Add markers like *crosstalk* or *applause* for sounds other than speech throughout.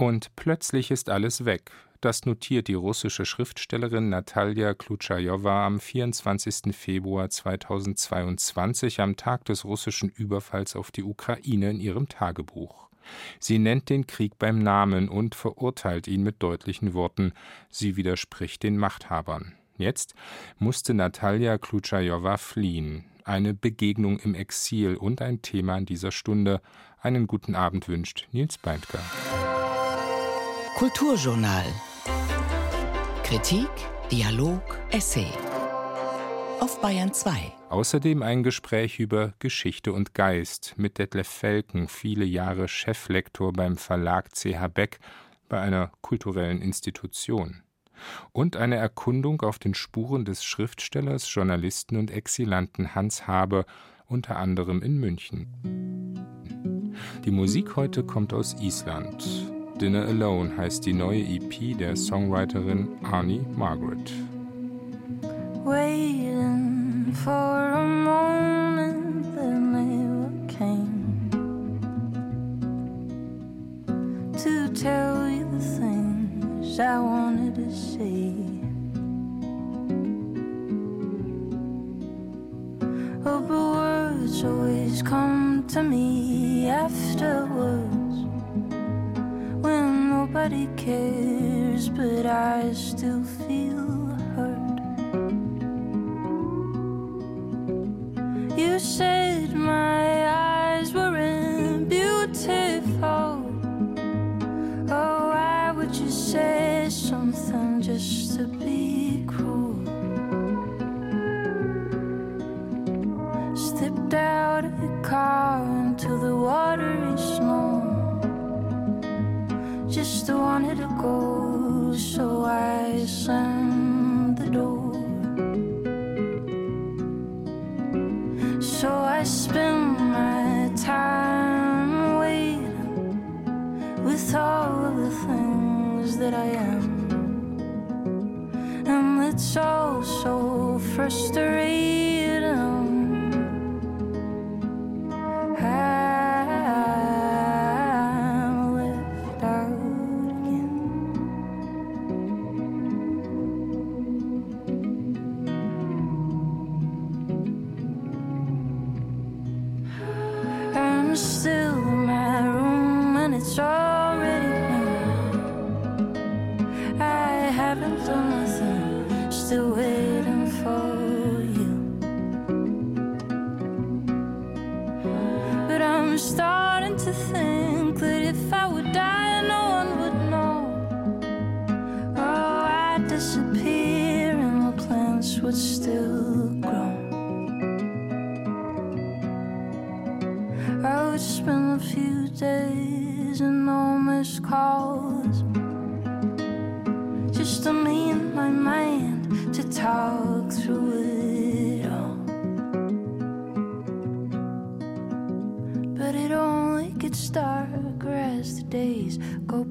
Und plötzlich ist alles weg. Das notiert die russische Schriftstellerin Natalja Klutschajowa am 24. Februar 2022 am Tag des russischen Überfalls auf die Ukraine in ihrem Tagebuch. Sie nennt den Krieg beim Namen und verurteilt ihn mit deutlichen Worten. Sie widerspricht den Machthabern. Jetzt musste Natalja Klutschajowa fliehen. Eine Begegnung im Exil und ein Thema in dieser Stunde. Einen guten Abend wünscht Nils Beindker. Kulturjournal. Kritik, Dialog, Essay. Auf Bayern 2. Außerdem ein Gespräch über Geschichte und Geist mit Detlef Felken, viele Jahre Cheflektor beim Verlag CH Beck bei einer kulturellen Institution. Und eine Erkundung auf den Spuren des Schriftstellers, Journalisten und Exilanten Hans Habe, unter anderem in München. Die Musik heute kommt aus Island. Dinner Alone heißt die neue EP der Songwriterin Arnie Margaret. Waiting for a moment that never came to tell you the things I wanted to say. Oh, but words always come to me afterwards nobody cares, but I still feel hurt. You said my just wanted to go, so I slammed the door. So I spend my time waiting with all of the things that I am. And it's all so frustrating.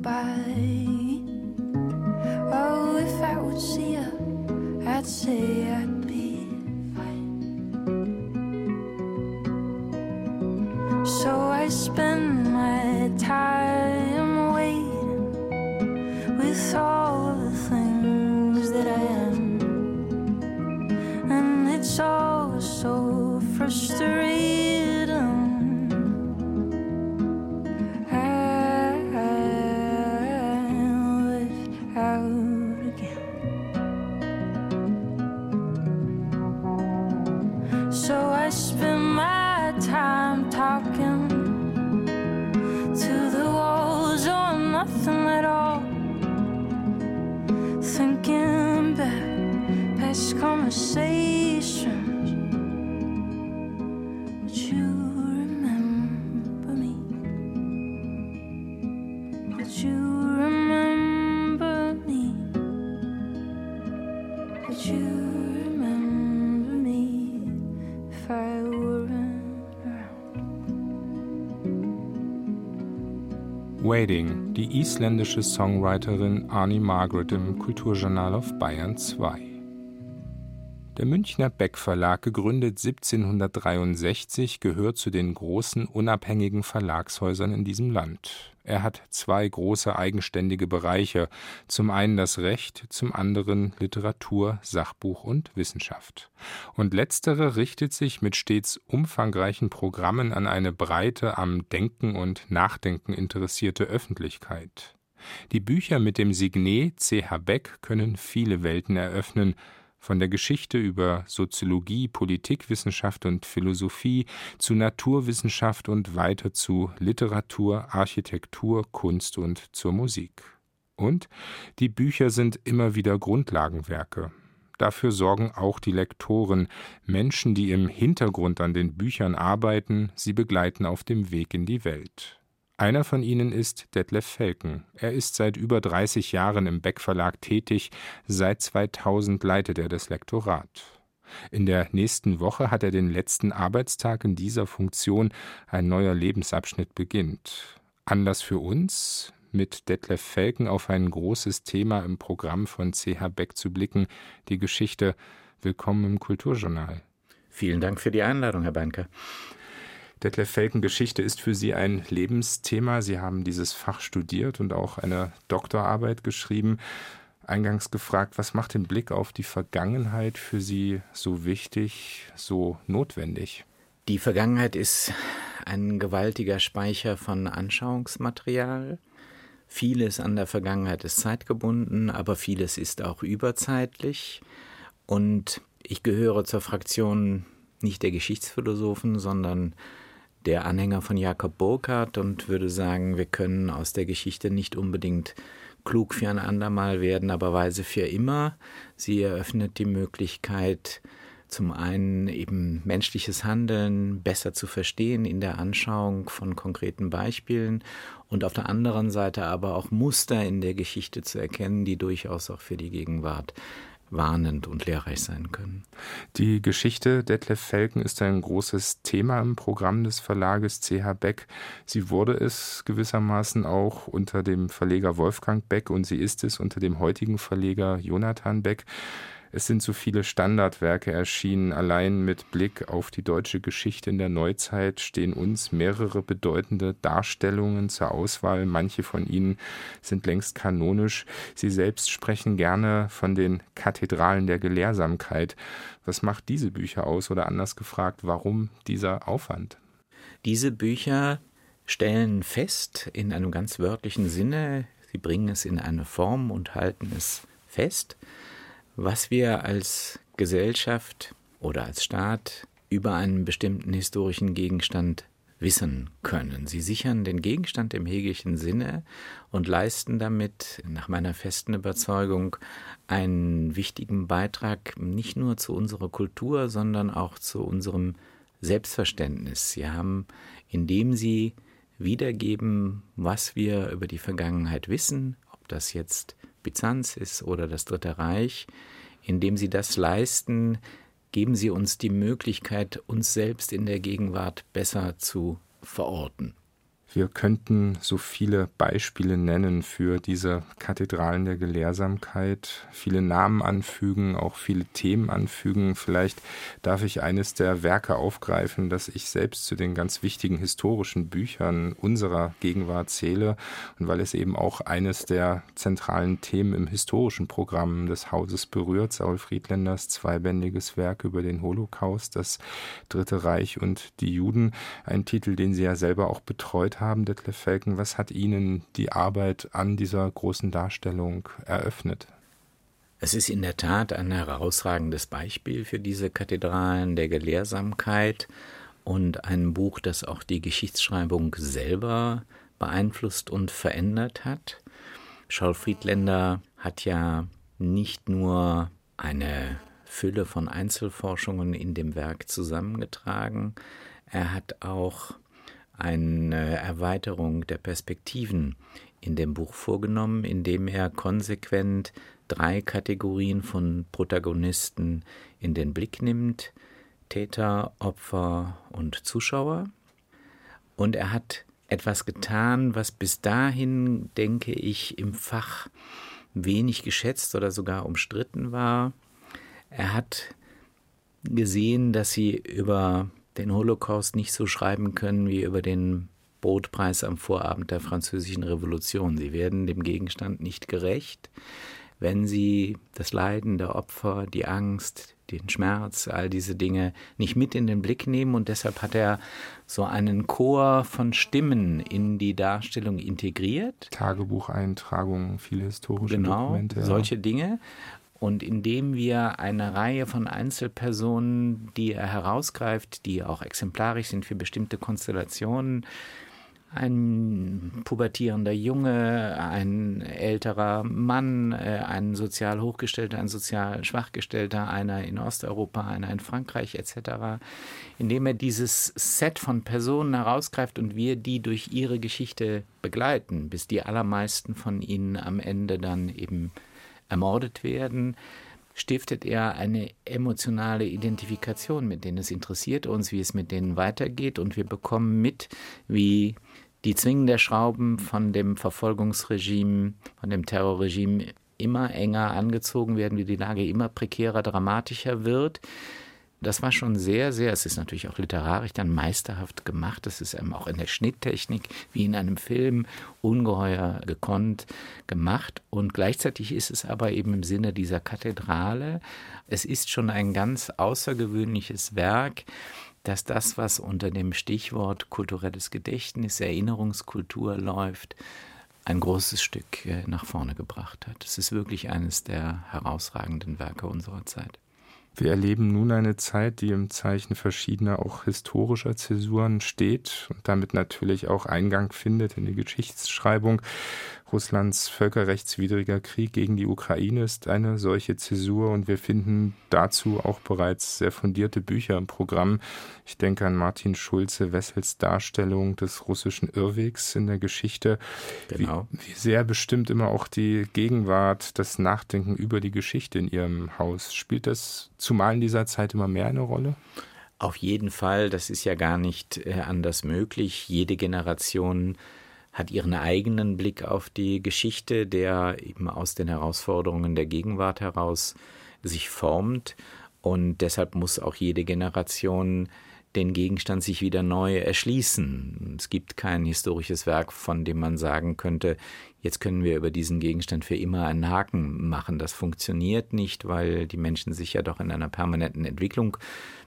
goodbye. Oh, if I would see her, I'd say. Waiting, die isländische Songwriterin Arnie Margaret im Kulturjournal auf Bayern 2. Der Münchner Beck Verlag, gegründet 1763, gehört zu den großen unabhängigen Verlagshäusern in diesem Land. Er hat zwei große eigenständige Bereiche, zum einen das Recht, zum anderen Literatur, Sachbuch und Wissenschaft. Und letztere richtet sich mit stets umfangreichen Programmen an eine breite, am Denken und Nachdenken interessierte Öffentlichkeit. Die Bücher mit dem Signet C.H. Beck können viele Welten eröffnen, von der Geschichte über Soziologie, Politikwissenschaft und Philosophie zu Naturwissenschaft und weiter zu Literatur, Architektur, Kunst und zur Musik. Und die Bücher sind immer wieder Grundlagenwerke. Dafür sorgen auch die Lektoren, Menschen, die im Hintergrund an den Büchern arbeiten, sie begleiten auf dem Weg in die Welt. Einer von ihnen ist Detlef Felken. Er ist seit über 30 Jahren im Beck Verlag tätig, seit 2000 leitet er das Lektorat. In der nächsten Woche hat er den letzten Arbeitstag in dieser Funktion, ein neuer Lebensabschnitt beginnt. Anlass für uns, mit Detlef Felken auf ein großes Thema im Programm von CH Beck zu blicken, die Geschichte. Willkommen im Kulturjournal. Vielen Dank für die Einladung, Herr Beinke. Detlef Felken Geschichte ist für Sie ein Lebensthema. Sie haben dieses Fach studiert und auch eine Doktorarbeit geschrieben. Eingangs gefragt, was macht den Blick auf die Vergangenheit für Sie so wichtig, so notwendig? Die Vergangenheit ist ein gewaltiger Speicher von Anschauungsmaterial. Vieles an der Vergangenheit ist zeitgebunden, aber vieles ist auch überzeitlich. Und ich gehöre zur Fraktion nicht der Geschichtsphilosophen, sondern der Anhänger von Jakob Burckhardt und würde sagen, wir können aus der Geschichte nicht unbedingt klug für ein andermal werden, aber weise für immer. Sie eröffnet die Möglichkeit, zum einen eben menschliches Handeln besser zu verstehen in der Anschauung von konkreten Beispielen und auf der anderen Seite aber auch Muster in der Geschichte zu erkennen, die durchaus auch für die Gegenwart warnend und lehrreich sein können. Die Geschichte Detlef Felken ist ein großes Thema im Programm des Verlages CH Beck. Sie wurde es gewissermaßen auch unter dem Verleger Wolfgang Beck und sie ist es unter dem heutigen Verleger Jonathan Beck. Es sind so viele Standardwerke erschienen. Allein mit Blick auf die deutsche Geschichte in der Neuzeit stehen uns mehrere bedeutende Darstellungen zur Auswahl. Manche von ihnen sind längst kanonisch. Sie selbst sprechen gerne von den Kathedralen der Gelehrsamkeit. Was macht diese Bücher aus? Oder anders gefragt, warum dieser Aufwand? Diese Bücher stellen fest, in einem ganz wörtlichen Sinne, sie bringen es in eine Form und halten es fest, was wir als Gesellschaft oder als Staat über einen bestimmten historischen Gegenstand wissen können. Sie sichern den Gegenstand im hegelischen Sinne und leisten damit, nach meiner festen Überzeugung, einen wichtigen Beitrag nicht nur zu unserer Kultur, sondern auch zu unserem Selbstverständnis. Sie haben, indem sie wiedergeben, was wir über die Vergangenheit wissen, ob das jetzt Byzanz ist oder das Dritte Reich, indem sie das leisten, geben sie uns die Möglichkeit, uns selbst in der Gegenwart besser zu verorten. Wir könnten so viele Beispiele nennen für diese Kathedralen der Gelehrsamkeit, viele Namen anfügen, auch viele Themen anfügen. Vielleicht darf ich eines der Werke aufgreifen, das ich selbst zu den ganz wichtigen historischen Büchern unserer Gegenwart zähle und weil es eben auch eines der zentralen Themen im historischen Programm des Hauses berührt, Saul Friedländers zweibändiges Werk über den Holocaust, das Dritte Reich und die Juden, ein Titel, den Sie ja selber auch betreut haben, Detlef Felken, was hat Ihnen die Arbeit an dieser großen Darstellung eröffnet? Es ist in der Tat ein herausragendes Beispiel für diese Kathedralen der Gelehrsamkeit und ein Buch, das auch die Geschichtsschreibung selber beeinflusst und verändert hat. Schaul Friedländer hat ja nicht nur eine Fülle von Einzelforschungen in dem Werk zusammengetragen, er hat auch eine Erweiterung der Perspektiven in dem Buch vorgenommen, indem er konsequent drei Kategorien von Protagonisten in den Blick nimmt Täter, Opfer und Zuschauer. Und er hat etwas getan, was bis dahin, denke ich, im Fach wenig geschätzt oder sogar umstritten war. Er hat gesehen, dass sie über den Holocaust nicht so schreiben können wie über den Brotpreis am Vorabend der Französischen Revolution. Sie werden dem Gegenstand nicht gerecht, wenn sie das Leiden der Opfer, die Angst, den Schmerz, all diese Dinge nicht mit in den Blick nehmen. Und deshalb hat er so einen Chor von Stimmen in die Darstellung integriert. Tagebucheintragungen, viele historische genau, Dokumente. Genau, solche Dinge. Und indem wir eine Reihe von Einzelpersonen, die er herausgreift, die auch exemplarisch sind für bestimmte Konstellationen, ein pubertierender Junge, ein älterer Mann, äh, ein sozial hochgestellter, ein sozial schwachgestellter, einer in Osteuropa, einer in Frankreich etc., indem er dieses Set von Personen herausgreift und wir die durch ihre Geschichte begleiten, bis die allermeisten von ihnen am Ende dann eben ermordet werden, stiftet er eine emotionale Identifikation mit denen. Es interessiert uns, wie es mit denen weitergeht und wir bekommen mit, wie die Zwingen der Schrauben von dem Verfolgungsregime, von dem Terrorregime immer enger angezogen werden, wie die Lage immer prekärer, dramatischer wird. Das war schon sehr, sehr, es ist natürlich auch literarisch dann meisterhaft gemacht. Es ist auch in der Schnitttechnik wie in einem Film ungeheuer gekonnt gemacht. Und gleichzeitig ist es aber eben im Sinne dieser Kathedrale, es ist schon ein ganz außergewöhnliches Werk, dass das, was unter dem Stichwort kulturelles Gedächtnis, Erinnerungskultur läuft, ein großes Stück äh, nach vorne gebracht hat. Es ist wirklich eines der herausragenden Werke unserer Zeit. Wir erleben nun eine Zeit, die im Zeichen verschiedener auch historischer Zäsuren steht und damit natürlich auch Eingang findet in die Geschichtsschreibung. Russlands völkerrechtswidriger Krieg gegen die Ukraine ist eine solche Zäsur und wir finden dazu auch bereits sehr fundierte Bücher im Programm. Ich denke an Martin Schulze Wessels Darstellung des russischen Irrwegs in der Geschichte. Genau. Wie, wie sehr bestimmt immer auch die Gegenwart, das Nachdenken über die Geschichte in Ihrem Haus. Spielt das zumal in dieser Zeit immer mehr eine Rolle? Auf jeden Fall, das ist ja gar nicht äh, anders möglich. Jede Generation hat ihren eigenen Blick auf die Geschichte, der eben aus den Herausforderungen der Gegenwart heraus sich formt. Und deshalb muss auch jede Generation den Gegenstand sich wieder neu erschließen. Es gibt kein historisches Werk, von dem man sagen könnte, jetzt können wir über diesen Gegenstand für immer einen Haken machen. Das funktioniert nicht, weil die Menschen sich ja doch in einer permanenten Entwicklung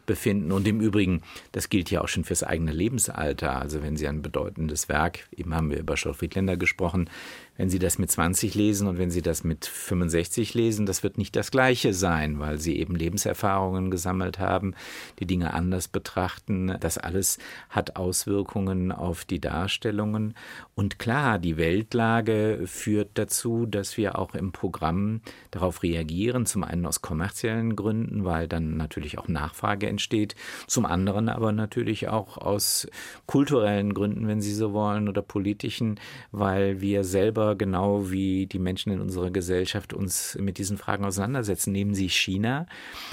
befinden. Und im Übrigen, das gilt ja auch schon fürs eigene Lebensalter. Also wenn Sie ein bedeutendes Werk, eben haben wir über Scholl Friedländer gesprochen, wenn Sie das mit 20 lesen und wenn Sie das mit 65 lesen, das wird nicht das Gleiche sein, weil Sie eben Lebenserfahrungen gesammelt haben, die Dinge anders betrachten. Das alles hat Auswirkungen auf die Darstellungen. Und klar, die Weltlage führt dazu, dass wir auch im Programm darauf reagieren. Zum einen aus kommerziellen Gründen, weil dann natürlich auch Nachfrage entsteht. Zum anderen aber natürlich auch aus kulturellen Gründen, wenn Sie so wollen, oder politischen, weil wir selber genau wie die Menschen in unserer Gesellschaft uns mit diesen Fragen auseinandersetzen. Nehmen Sie China.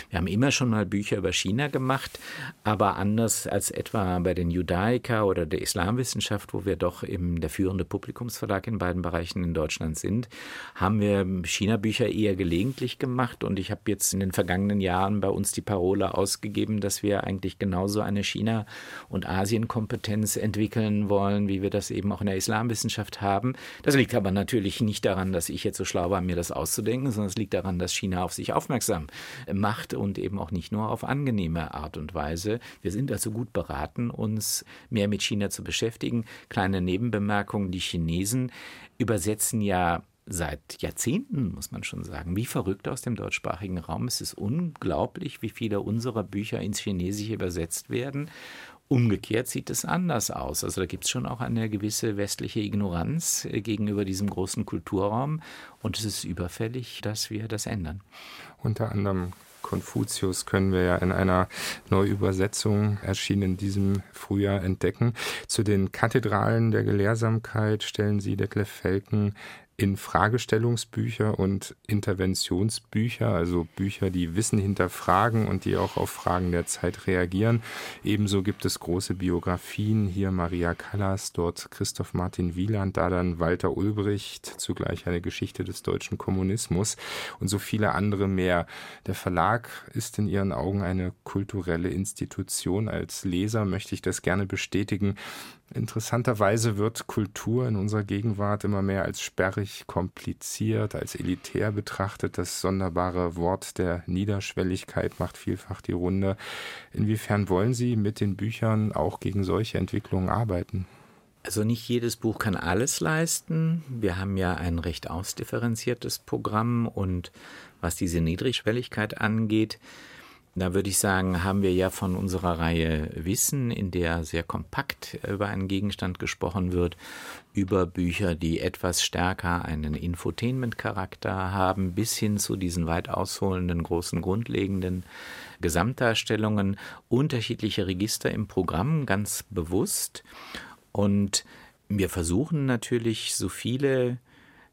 Wir haben immer schon mal Bücher über China gemacht, aber anders als etwa bei den Judaica oder der Islamwissenschaft, wo wir doch eben der führende Publikumsverlag in beiden Bereichen in Deutschland sind, haben wir China-Bücher eher gelegentlich gemacht und ich habe jetzt in den vergangenen Jahren bei uns die Parole ausgegeben, dass wir eigentlich genauso eine China- und Asienkompetenz entwickeln wollen, wie wir das eben auch in der Islamwissenschaft haben. Das liegt aber natürlich nicht daran, dass ich jetzt so schlau war, mir das auszudenken, sondern es liegt daran, dass China auf sich aufmerksam macht und eben auch nicht nur auf angenehme Art und Weise. Wir sind also gut beraten, uns mehr mit China zu beschäftigen. Kleine Nebenbemerkung, die Chinesen übersetzen ja seit Jahrzehnten, muss man schon sagen, wie verrückt aus dem deutschsprachigen Raum. Es ist unglaublich, wie viele unserer Bücher ins Chinesische übersetzt werden. Umgekehrt sieht es anders aus. Also da gibt es schon auch eine gewisse westliche Ignoranz äh, gegenüber diesem großen Kulturraum und es ist überfällig, dass wir das ändern. Unter anderem Konfuzius können wir ja in einer Neuübersetzung erschienen in diesem Frühjahr entdecken. Zu den Kathedralen der Gelehrsamkeit stellen Sie Detlef Felken in Fragestellungsbücher und Interventionsbücher, also Bücher, die Wissen hinterfragen und die auch auf Fragen der Zeit reagieren. Ebenso gibt es große Biografien, hier Maria Callas, dort Christoph Martin Wieland, da dann Walter Ulbricht, zugleich eine Geschichte des deutschen Kommunismus und so viele andere mehr. Der Verlag ist in Ihren Augen eine kulturelle Institution. Als Leser möchte ich das gerne bestätigen. Interessanterweise wird Kultur in unserer Gegenwart immer mehr als sperrig, kompliziert, als elitär betrachtet. Das sonderbare Wort der Niederschwelligkeit macht vielfach die Runde. Inwiefern wollen Sie mit den Büchern auch gegen solche Entwicklungen arbeiten? Also nicht jedes Buch kann alles leisten. Wir haben ja ein recht ausdifferenziertes Programm und was diese Niedrigschwelligkeit angeht, da würde ich sagen, haben wir ja von unserer Reihe Wissen, in der sehr kompakt über einen Gegenstand gesprochen wird, über Bücher, die etwas stärker einen Infotainment-Charakter haben, bis hin zu diesen weit ausholenden, großen, grundlegenden Gesamtdarstellungen, unterschiedliche Register im Programm, ganz bewusst. Und wir versuchen natürlich, so viele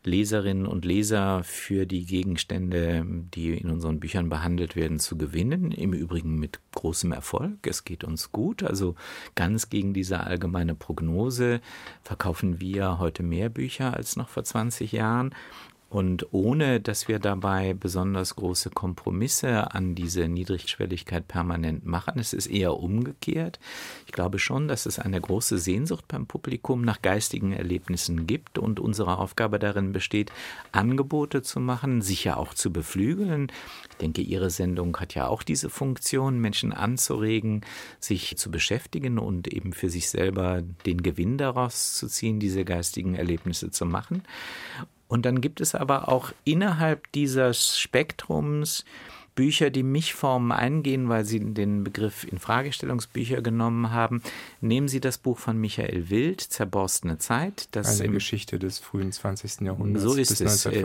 Leserinnen und Leser für die Gegenstände, die in unseren Büchern behandelt werden, zu gewinnen. Im Übrigen mit großem Erfolg. Es geht uns gut. Also ganz gegen diese allgemeine Prognose verkaufen wir heute mehr Bücher als noch vor 20 Jahren. Und ohne dass wir dabei besonders große Kompromisse an diese Niedrigschwelligkeit permanent machen, es ist eher umgekehrt. Ich glaube schon, dass es eine große Sehnsucht beim Publikum nach geistigen Erlebnissen gibt und unsere Aufgabe darin besteht, Angebote zu machen, sicher auch zu beflügeln. Ich denke, Ihre Sendung hat ja auch diese Funktion, Menschen anzuregen, sich zu beschäftigen und eben für sich selber den Gewinn daraus zu ziehen, diese geistigen Erlebnisse zu machen. Und dann gibt es aber auch innerhalb dieses Spektrums Bücher, die Mich-Formen eingehen, weil Sie den Begriff in Fragestellungsbücher genommen haben. Nehmen Sie das Buch von Michael Wild, Zerborstene Zeit. Das eine Geschichte des frühen 20. Jahrhunderts. So ist es. Äh,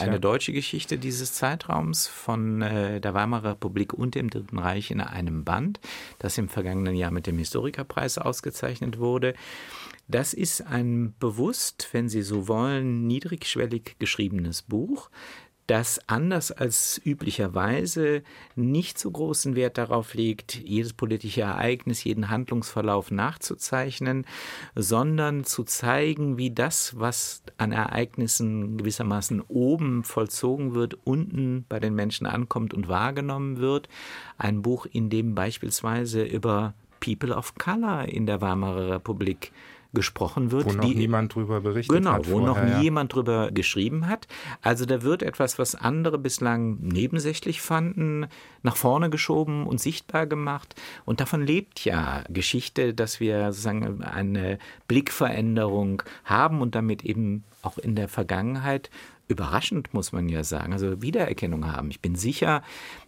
eine deutsche Geschichte dieses Zeitraums von äh, der Weimarer Republik und dem Dritten Reich in einem Band, das im vergangenen Jahr mit dem Historikerpreis ausgezeichnet wurde. Das ist ein bewusst, wenn Sie so wollen, niedrigschwellig geschriebenes Buch, das anders als üblicherweise nicht so großen Wert darauf legt, jedes politische Ereignis, jeden Handlungsverlauf nachzuzeichnen, sondern zu zeigen, wie das, was an Ereignissen gewissermaßen oben vollzogen wird, unten bei den Menschen ankommt und wahrgenommen wird. Ein Buch, in dem beispielsweise über People of Color in der Weimarer Republik gesprochen wird. Wo noch die, niemand drüber berichtet genau, hat. Genau, wo vorher, noch ja. jemand drüber geschrieben hat. Also da wird etwas, was andere bislang nebensächlich fanden, nach vorne geschoben und sichtbar gemacht. Und davon lebt ja Geschichte, dass wir sozusagen eine Blickveränderung haben und damit eben auch in der Vergangenheit überraschend, muss man ja sagen, also Wiedererkennung haben. Ich bin sicher,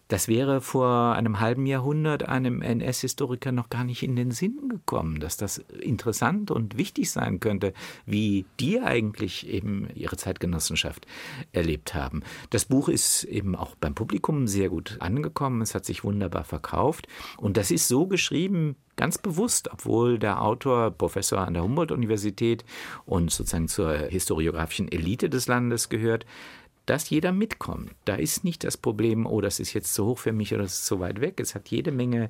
das wäre vor einem halben Jahrhundert einem NS-Historiker noch gar nicht in den Sinn gekommen, dass das interessant und wichtig sein könnte, wie die eigentlich eben ihre Zeitgenossenschaft erlebt haben. Das Buch ist eben auch beim Publikum sehr gut angekommen, es hat sich wunderbar verkauft und das ist so geschrieben, ganz bewusst, obwohl der Autor Professor an der Humboldt-Universität und sozusagen zur historiografischen Elite des Landes gehört, dass jeder mitkommt. Da ist nicht das Problem, oh, das ist jetzt zu hoch für mich oder das ist zu weit weg. Es hat jede Menge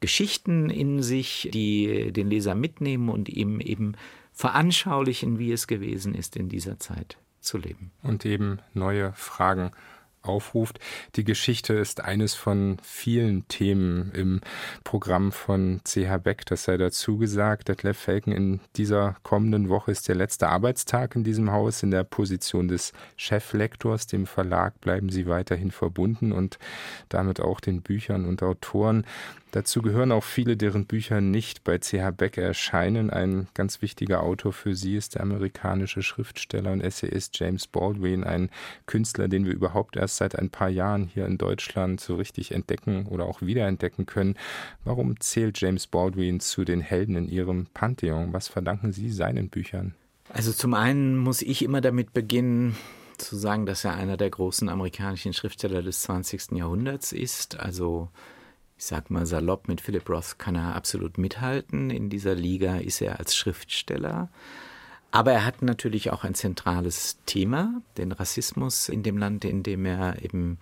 Geschichten in sich, die den Leser mitnehmen und ihm eben veranschaulichen, wie es gewesen ist, in dieser Zeit zu leben. Und eben neue Fragen aufruft. Die Geschichte ist eines von vielen Themen im Programm von CH Beck, das sei dazu gesagt. Detlef Felken, in dieser kommenden Woche ist der letzte Arbeitstag in diesem Haus. In der Position des Cheflektors, dem Verlag, bleiben Sie weiterhin verbunden und damit auch den Büchern und Autoren. Dazu gehören auch viele, deren Bücher nicht bei CH Beck erscheinen. Ein ganz wichtiger Autor für sie ist der amerikanische Schriftsteller und Essayist James Baldwin, ein Künstler, den wir überhaupt erst seit ein paar Jahren hier in Deutschland so richtig entdecken oder auch wiederentdecken können. Warum zählt James Baldwin zu den Helden in Ihrem Pantheon? Was verdanken Sie seinen Büchern? Also zum einen muss ich immer damit beginnen, zu sagen, dass er einer der großen amerikanischen Schriftsteller des 20. Jahrhunderts ist. Also ich sag mal salopp, mit Philip Roth kann er absolut mithalten. In dieser Liga ist er als Schriftsteller. Aber er hat natürlich auch ein zentrales Thema, den Rassismus in dem Land, in dem er eben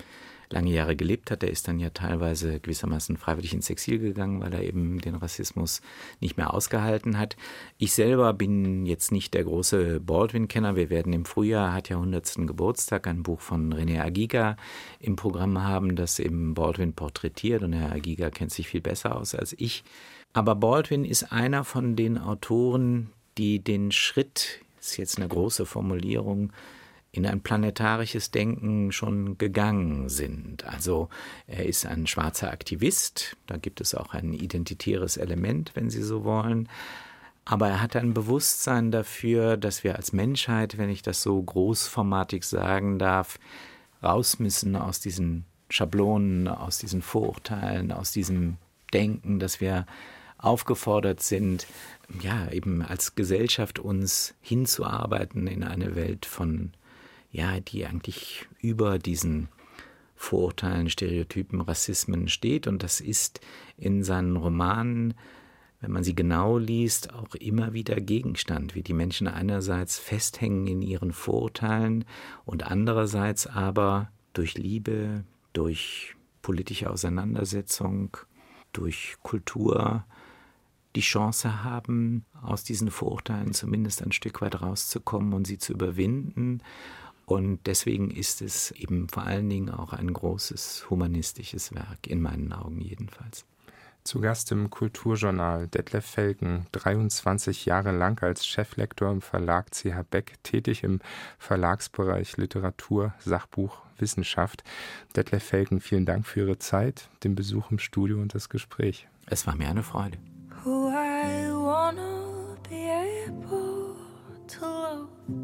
lange Jahre gelebt hat. Er ist dann ja teilweise gewissermaßen freiwillig ins Exil gegangen, weil er eben den Rassismus nicht mehr ausgehalten hat. Ich selber bin jetzt nicht der große Baldwin-Kenner. Wir werden im Frühjahr, hat ja 100. Geburtstag, ein Buch von René Agiga im Programm haben, das eben Baldwin porträtiert. Und Herr Agiga kennt sich viel besser aus als ich. Aber Baldwin ist einer von den Autoren, die den Schritt, ist jetzt eine große Formulierung, in ein planetarisches Denken schon gegangen sind. Also er ist ein schwarzer Aktivist, da gibt es auch ein identitäres Element, wenn Sie so wollen. Aber er hat ein Bewusstsein dafür, dass wir als Menschheit, wenn ich das so großformatig sagen darf, raus müssen aus diesen Schablonen, aus diesen Vorurteilen, aus diesem Denken, dass wir aufgefordert sind, ja, eben als Gesellschaft uns hinzuarbeiten in eine Welt von ja, die eigentlich über diesen Vorurteilen, Stereotypen, Rassismen steht. Und das ist in seinen Romanen, wenn man sie genau liest, auch immer wieder Gegenstand, wie die Menschen einerseits festhängen in ihren Vorurteilen und andererseits aber durch Liebe, durch politische Auseinandersetzung, durch Kultur die Chance haben, aus diesen Vorurteilen zumindest ein Stück weit rauszukommen und sie zu überwinden und deswegen ist es eben vor allen Dingen auch ein großes humanistisches Werk, in meinen Augen jedenfalls. Zu Gast im Kulturjournal Detlef Felgen, 23 Jahre lang als Cheflektor im Verlag CH Beck, tätig im Verlagsbereich Literatur, Sachbuch, Wissenschaft. Detlef Felgen, vielen Dank für Ihre Zeit, den Besuch im Studio und das Gespräch. Es war mir eine Freude. Who I wanna be able to love.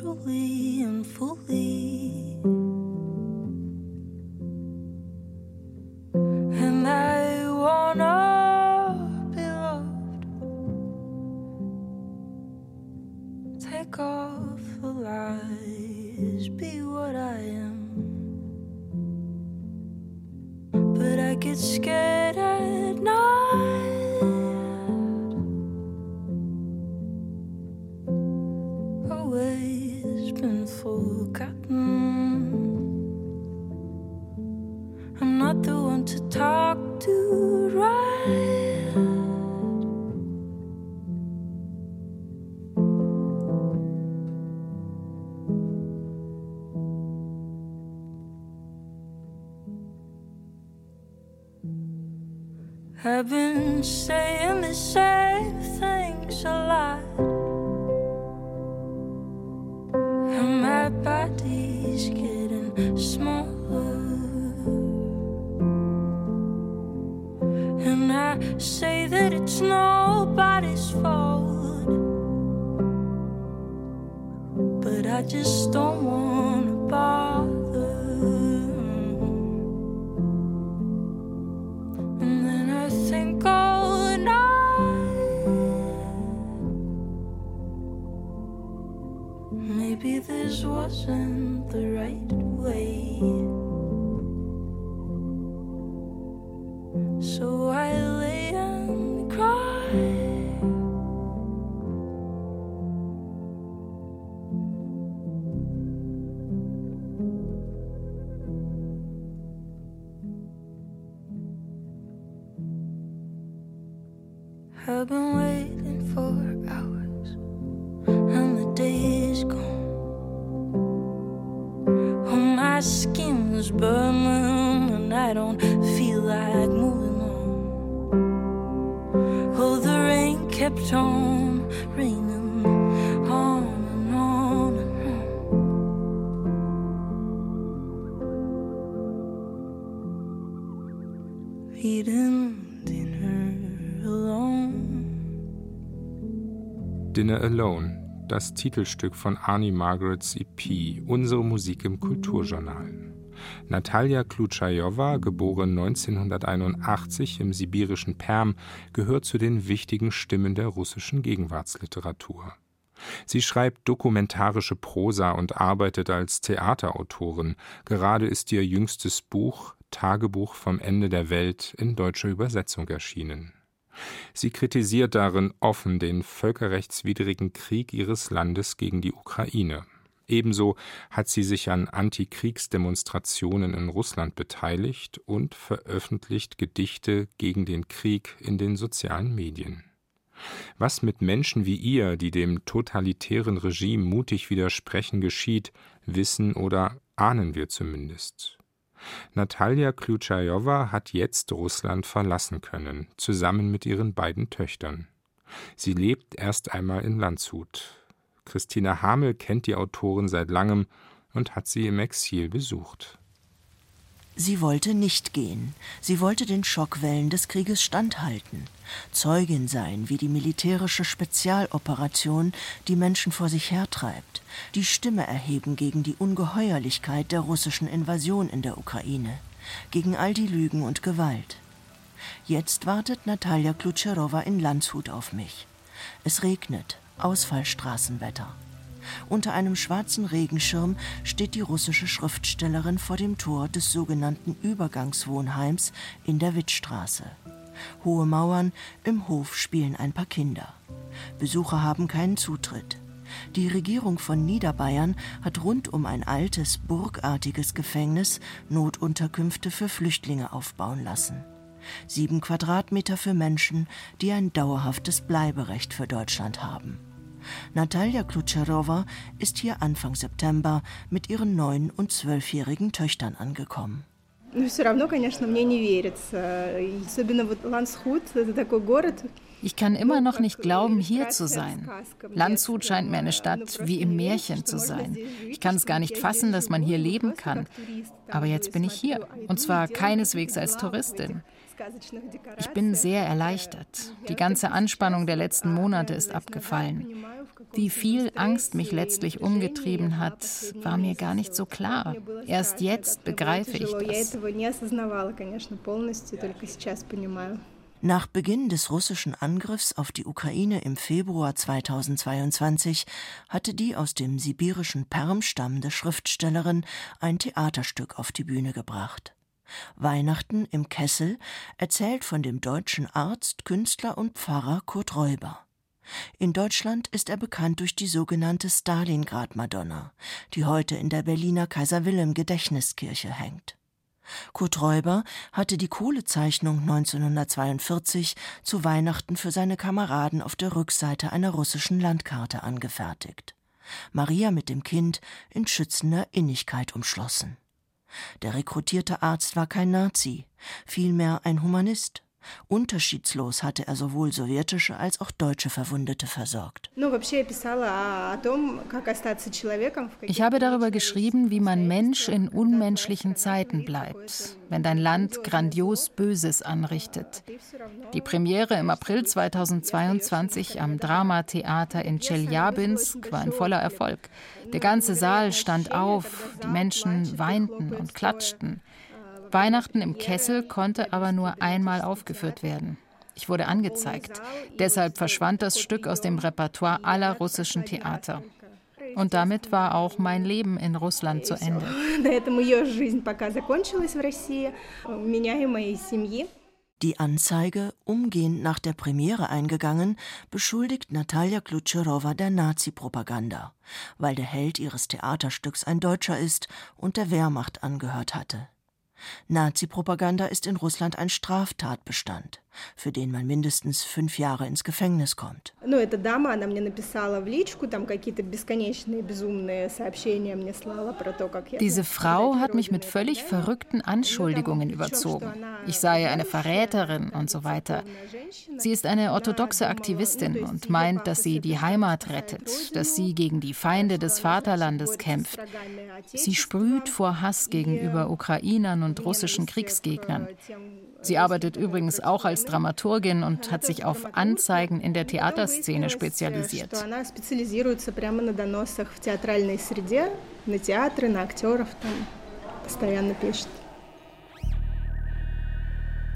Truly and fully. Dinner Alone das Titelstück von Arnie Margarets EP Unsere Musik im Kulturjournal. Natalia Klutschajowa, geboren 1981 im sibirischen Perm, gehört zu den wichtigen Stimmen der russischen Gegenwartsliteratur. Sie schreibt dokumentarische Prosa und arbeitet als Theaterautorin. Gerade ist ihr jüngstes Buch Tagebuch vom Ende der Welt in deutscher Übersetzung erschienen. Sie kritisiert darin offen den völkerrechtswidrigen Krieg ihres Landes gegen die Ukraine. Ebenso hat sie sich an Antikriegsdemonstrationen in Russland beteiligt und veröffentlicht Gedichte gegen den Krieg in den sozialen Medien. Was mit Menschen wie ihr, die dem totalitären Regime mutig widersprechen, geschieht, wissen oder ahnen wir zumindest. Natalia Kljutschajowa hat jetzt Russland verlassen können, zusammen mit ihren beiden Töchtern. Sie lebt erst einmal in Landshut. Christina Hamel kennt die Autorin seit langem und hat sie im Exil besucht. Sie wollte nicht gehen. Sie wollte den Schockwellen des Krieges standhalten, Zeugin sein, wie die militärische Spezialoperation die Menschen vor sich hertreibt, die Stimme erheben gegen die Ungeheuerlichkeit der russischen Invasion in der Ukraine, gegen all die Lügen und Gewalt. Jetzt wartet Natalia Klutscherowa in Landshut auf mich. Es regnet, Ausfallstraßenwetter. Unter einem schwarzen Regenschirm steht die russische Schriftstellerin vor dem Tor des sogenannten Übergangswohnheims in der Wittstraße. Hohe Mauern, im Hof spielen ein paar Kinder. Besucher haben keinen Zutritt. Die Regierung von Niederbayern hat rund um ein altes, burgartiges Gefängnis Notunterkünfte für Flüchtlinge aufbauen lassen. Sieben Quadratmeter für Menschen, die ein dauerhaftes Bleiberecht für Deutschland haben. Natalia Klutscherowa ist hier Anfang September mit ihren neun- und zwölfjährigen Töchtern angekommen. Ich kann immer noch nicht glauben, hier zu sein. Landshut scheint mir eine Stadt wie im Märchen zu sein. Ich kann es gar nicht fassen, dass man hier leben kann. Aber jetzt bin ich hier. Und zwar keineswegs als Touristin. Ich bin sehr erleichtert. Die ganze Anspannung der letzten Monate ist abgefallen. Wie viel Angst mich letztlich umgetrieben hat, war mir gar nicht so klar. Erst jetzt begreife ich das. Nach Beginn des russischen Angriffs auf die Ukraine im Februar 2022 hatte die aus dem sibirischen Perm stammende Schriftstellerin ein Theaterstück auf die Bühne gebracht. Weihnachten im Kessel erzählt von dem deutschen Arzt, Künstler und Pfarrer Kurt Räuber. In Deutschland ist er bekannt durch die sogenannte Stalingrad-Madonna, die heute in der Berliner Kaiser-Wilhelm-Gedächtniskirche hängt. Kurt Räuber hatte die Kohlezeichnung 1942 zu Weihnachten für seine Kameraden auf der Rückseite einer russischen Landkarte angefertigt. Maria mit dem Kind in schützender Innigkeit umschlossen. Der rekrutierte Arzt war kein Nazi, vielmehr ein Humanist. Unterschiedslos hatte er sowohl sowjetische als auch deutsche Verwundete versorgt. Ich habe darüber geschrieben, wie man Mensch in unmenschlichen Zeiten bleibt, wenn dein Land grandios Böses anrichtet. Die Premiere im April 2022 am Dramatheater in Chelyabinsk war ein voller Erfolg. Der ganze Saal stand auf, die Menschen weinten und klatschten. Weihnachten im Kessel konnte aber nur einmal aufgeführt werden. Ich wurde angezeigt. Deshalb verschwand das Stück aus dem Repertoire aller russischen Theater. Und damit war auch mein Leben in Russland zu Ende. *laughs* Die Anzeige, umgehend nach der Premiere eingegangen, beschuldigt Natalia Klutscherowa der Nazi-Propaganda, weil der Held ihres Theaterstücks ein Deutscher ist und der Wehrmacht angehört hatte. Nazi-Propaganda ist in Russland ein Straftatbestand, für den man mindestens fünf Jahre ins Gefängnis kommt. Diese Frau hat mich mit völlig verrückten Anschuldigungen überzogen. Ich sei eine Verräterin und so weiter. Sie ist eine orthodoxe Aktivistin und meint, dass sie die Heimat rettet, dass sie gegen die Feinde des Vaterlandes kämpft. Sie sprüht vor Hass gegenüber Ukrainern und russischen Kriegsgegnern. Sie arbeitet übrigens auch als Dramaturgin und hat sich auf Anzeigen in der Theaterszene spezialisiert.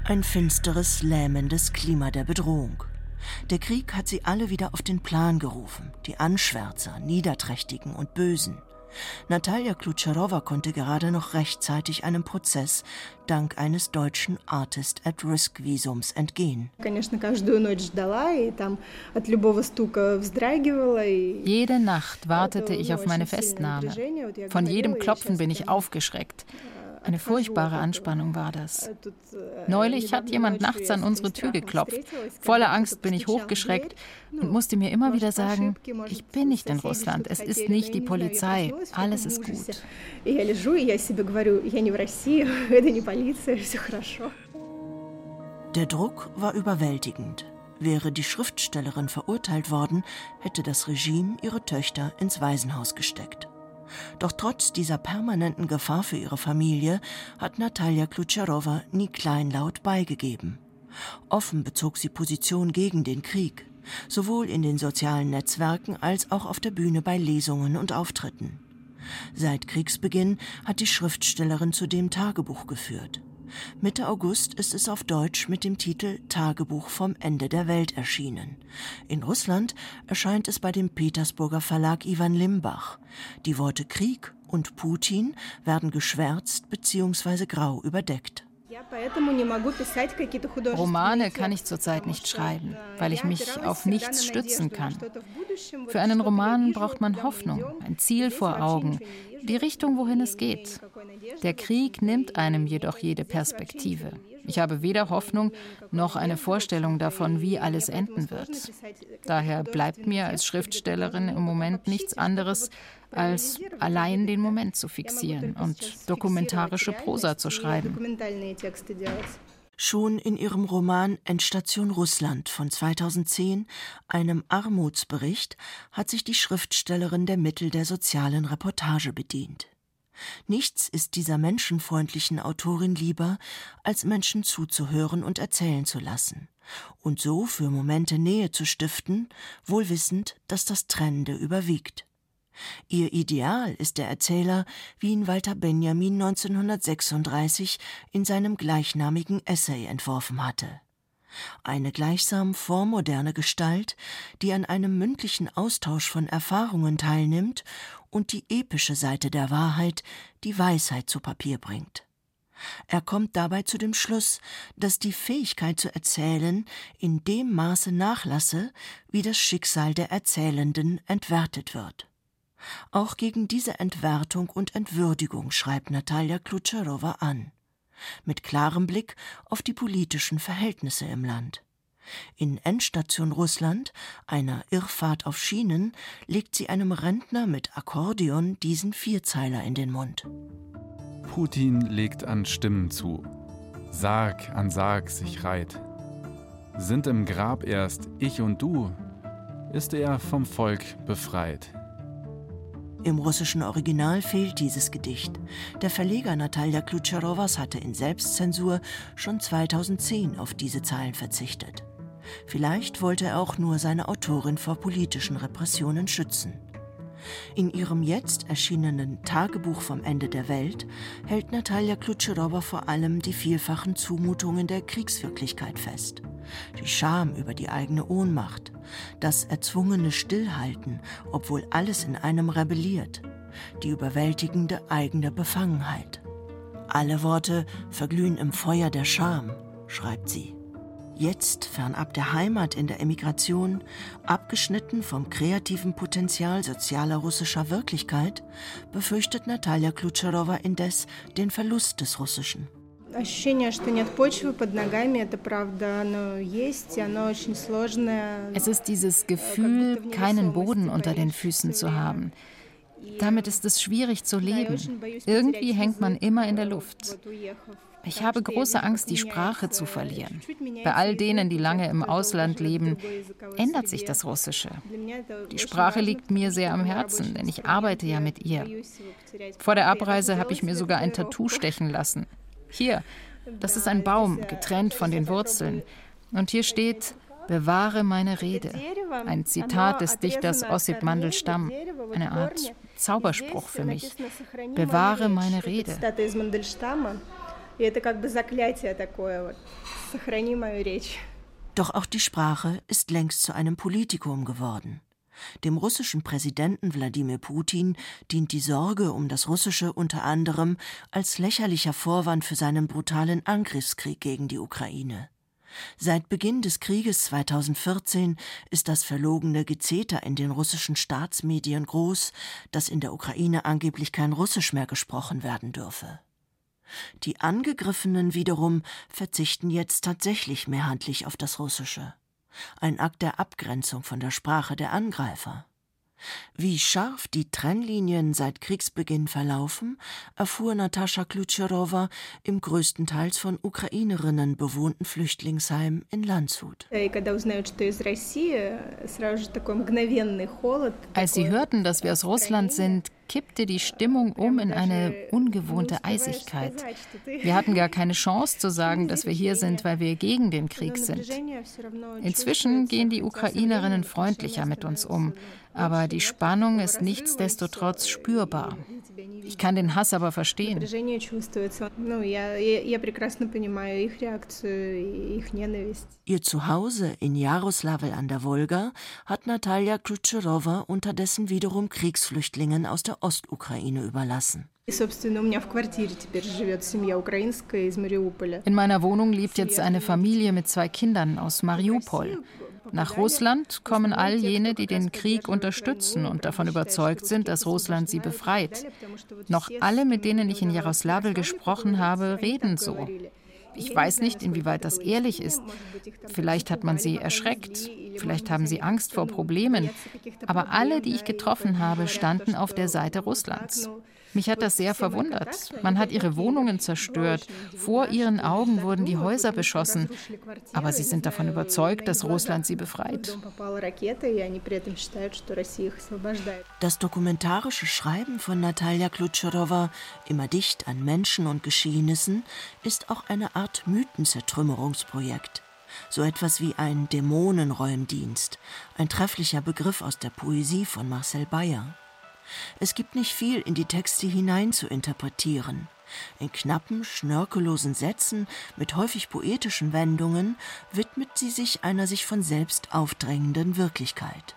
Ein finsteres, lähmendes Klima der Bedrohung. Der Krieg hat sie alle wieder auf den Plan gerufen, die Anschwärzer, Niederträchtigen und Bösen. Natalia Klutscherowa konnte gerade noch rechtzeitig einem Prozess dank eines deutschen Artist-at-Risk-Visums entgehen. Jede Nacht wartete ich auf meine Festnahme. Von jedem Klopfen bin ich aufgeschreckt. Eine furchtbare Anspannung war das. Neulich hat jemand nachts an unsere Tür geklopft. Voller Angst bin ich hochgeschreckt und musste mir immer wieder sagen, ich bin nicht in Russland, es ist nicht die Polizei, alles ist gut. Der Druck war überwältigend. Wäre die Schriftstellerin verurteilt worden, hätte das Regime ihre Töchter ins Waisenhaus gesteckt. Doch trotz dieser permanenten Gefahr für ihre Familie hat Natalia Klutscherowa nie kleinlaut beigegeben. Offen bezog sie Position gegen den Krieg, sowohl in den sozialen Netzwerken als auch auf der Bühne bei Lesungen und Auftritten. Seit Kriegsbeginn hat die Schriftstellerin zudem Tagebuch geführt. Mitte August ist es auf Deutsch mit dem Titel Tagebuch vom Ende der Welt erschienen. In Russland erscheint es bei dem Petersburger Verlag Ivan Limbach. Die Worte Krieg und Putin werden geschwärzt bzw. grau überdeckt. Romane kann ich zurzeit nicht schreiben, weil ich mich auf nichts stützen kann. Für einen Roman braucht man Hoffnung, ein Ziel vor Augen, die Richtung, wohin es geht. Der Krieg nimmt einem jedoch jede Perspektive. Ich habe weder Hoffnung noch eine Vorstellung davon, wie alles enden wird. Daher bleibt mir als Schriftstellerin im Moment nichts anderes, als allein den Moment zu fixieren und dokumentarische Prosa zu schreiben. Schon in ihrem Roman Endstation Russland von 2010, einem Armutsbericht, hat sich die Schriftstellerin der Mittel der sozialen Reportage bedient. Nichts ist dieser menschenfreundlichen Autorin lieber, als Menschen zuzuhören und erzählen zu lassen und so für Momente Nähe zu stiften, wohl wissend, dass das Trennende überwiegt. Ihr Ideal ist der Erzähler, wie ihn Walter Benjamin 1936 in seinem gleichnamigen Essay entworfen hatte. Eine gleichsam vormoderne Gestalt, die an einem mündlichen Austausch von Erfahrungen teilnimmt und die epische Seite der Wahrheit, die Weisheit zu Papier bringt. Er kommt dabei zu dem Schluss, dass die Fähigkeit zu erzählen in dem Maße nachlasse, wie das Schicksal der Erzählenden entwertet wird. Auch gegen diese Entwertung und Entwürdigung schreibt Natalia Klutscherowa an. Mit klarem Blick auf die politischen Verhältnisse im Land. In Endstation Russland, einer Irrfahrt auf Schienen, legt sie einem Rentner mit Akkordeon diesen Vierzeiler in den Mund. Putin legt an Stimmen zu. Sarg an Sarg sich reiht. Sind im Grab erst ich und du, ist er vom Volk befreit. Im russischen Original fehlt dieses Gedicht. Der Verleger Natalia Klutscherowas hatte in Selbstzensur schon 2010 auf diese Zeilen verzichtet. Vielleicht wollte er auch nur seine Autorin vor politischen Repressionen schützen. In ihrem jetzt erschienenen Tagebuch vom Ende der Welt hält Natalia Klutscherowa vor allem die vielfachen Zumutungen der Kriegswirklichkeit fest. Die Scham über die eigene Ohnmacht, das erzwungene Stillhalten, obwohl alles in einem rebelliert, die überwältigende eigene Befangenheit. Alle Worte verglühen im Feuer der Scham, schreibt sie. Jetzt, fernab der Heimat in der Emigration, abgeschnitten vom kreativen Potenzial sozialer russischer Wirklichkeit, befürchtet Natalia Klutscherowa indes den Verlust des Russischen. Es ist dieses Gefühl, keinen Boden unter den Füßen zu haben. Damit ist es schwierig zu leben. Irgendwie hängt man immer in der Luft. Ich habe große Angst, die Sprache zu verlieren. Bei all denen, die lange im Ausland leben, ändert sich das Russische. Die Sprache liegt mir sehr am Herzen, denn ich arbeite ja mit ihr. Vor der Abreise habe ich mir sogar ein Tattoo stechen lassen. Hier, das ist ein Baum, getrennt von den Wurzeln. Und hier steht, Bewahre meine Rede. Ein Zitat des Dichters Ossip Mandelstam, eine Art Zauberspruch für mich. Bewahre meine Rede. Doch auch die Sprache ist längst zu einem Politikum geworden. Dem russischen Präsidenten Wladimir Putin dient die Sorge um das Russische unter anderem als lächerlicher Vorwand für seinen brutalen Angriffskrieg gegen die Ukraine. Seit Beginn des Krieges 2014 ist das verlogene Gezeter in den russischen Staatsmedien groß, dass in der Ukraine angeblich kein Russisch mehr gesprochen werden dürfe. Die Angegriffenen wiederum verzichten jetzt tatsächlich mehrhandlich auf das Russische. Ein Akt der Abgrenzung von der Sprache der Angreifer. Wie scharf die Trennlinien seit Kriegsbeginn verlaufen, erfuhr Natascha Klutscherowa im größtenteils von Ukrainerinnen bewohnten Flüchtlingsheim in Landshut. Als sie hörten, dass wir aus Russland sind, kippte die Stimmung um in eine ungewohnte Eisigkeit. Wir hatten gar keine Chance zu sagen, dass wir hier sind, weil wir gegen den Krieg sind. Inzwischen gehen die Ukrainerinnen freundlicher mit uns um, aber die Spannung ist nichtsdestotrotz spürbar. Ich kann den Hass aber verstehen. Ihr Zuhause in Jaroslawl an der Wolga hat Natalia Klutscherowa unterdessen wiederum Kriegsflüchtlingen aus der Ostukraine überlassen. In meiner Wohnung lebt jetzt eine Familie mit zwei Kindern aus Mariupol. Nach Russland kommen all jene, die den Krieg unterstützen und davon überzeugt sind, dass Russland sie befreit. Noch alle, mit denen ich in Jaroslawl gesprochen habe, reden so. Ich weiß nicht, inwieweit das ehrlich ist. Vielleicht hat man sie erschreckt, vielleicht haben sie Angst vor Problemen. Aber alle, die ich getroffen habe, standen auf der Seite Russlands. Mich hat das sehr verwundert. Man hat ihre Wohnungen zerstört. Vor ihren Augen wurden die Häuser beschossen. Aber sie sind davon überzeugt, dass Russland sie befreit. Das dokumentarische Schreiben von Natalia Klutscherowa, immer dicht an Menschen und Geschehnissen, ist auch eine Art Mythenzertrümmerungsprojekt. So etwas wie ein Dämonenräumdienst, ein trefflicher Begriff aus der Poesie von Marcel Bayer. Es gibt nicht viel in die Texte hinein zu interpretieren. In knappen, schnörkellosen Sätzen mit häufig poetischen Wendungen widmet sie sich einer sich von selbst aufdrängenden Wirklichkeit.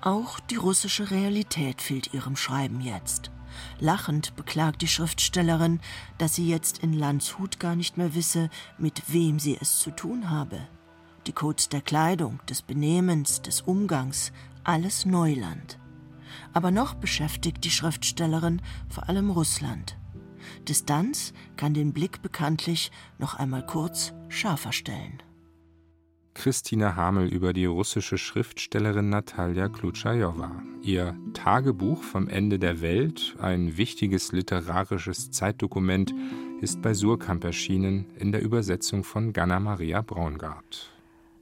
Auch die russische Realität fehlt ihrem Schreiben jetzt. Lachend beklagt die Schriftstellerin, dass sie jetzt in Landshut gar nicht mehr wisse, mit wem sie es zu tun habe. Die Codes der Kleidung, des Benehmens, des Umgangs, alles Neuland. Aber noch beschäftigt die Schriftstellerin vor allem Russland. Distanz kann den Blick bekanntlich noch einmal kurz scharfer stellen. Christina Hamel über die russische Schriftstellerin Natalia Klutschajowa. Ihr Tagebuch vom Ende der Welt, ein wichtiges literarisches Zeitdokument, ist bei Surkamp erschienen in der Übersetzung von Ganna Maria Braungart.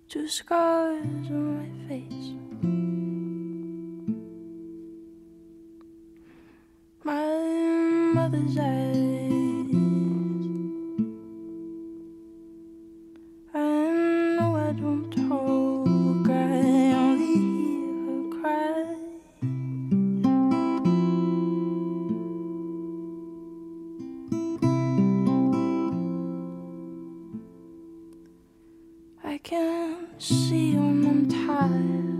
Two scars on my face. My mother's eyes. I know I don't talk, I only hear her cry. I can't see when I'm tired